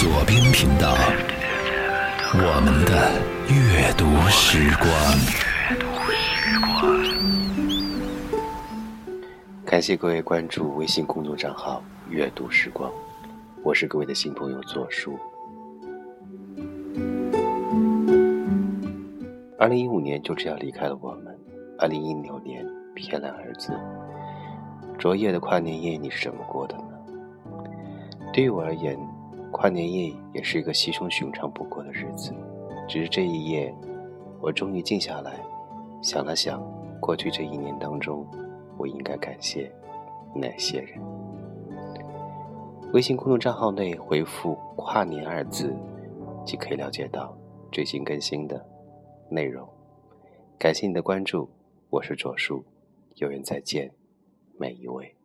左边频道，我们的阅读时光。感谢各位关注微信公众账号“阅读时光”，我是各位的新朋友左叔。二零一五年就这样离开了我们，二零一六年翩然而至。昨夜的跨年夜，你是怎么过的呢？对于我而言，跨年夜也是一个稀松寻常不过的日子。只是这一夜，我终于静下来，想了想，过去这一年当中，我应该感谢哪些人？微信公众账号内回复“跨年”二字，即可以了解到最新更新的内容。感谢你的关注，我是左叔，有缘再见，每一位。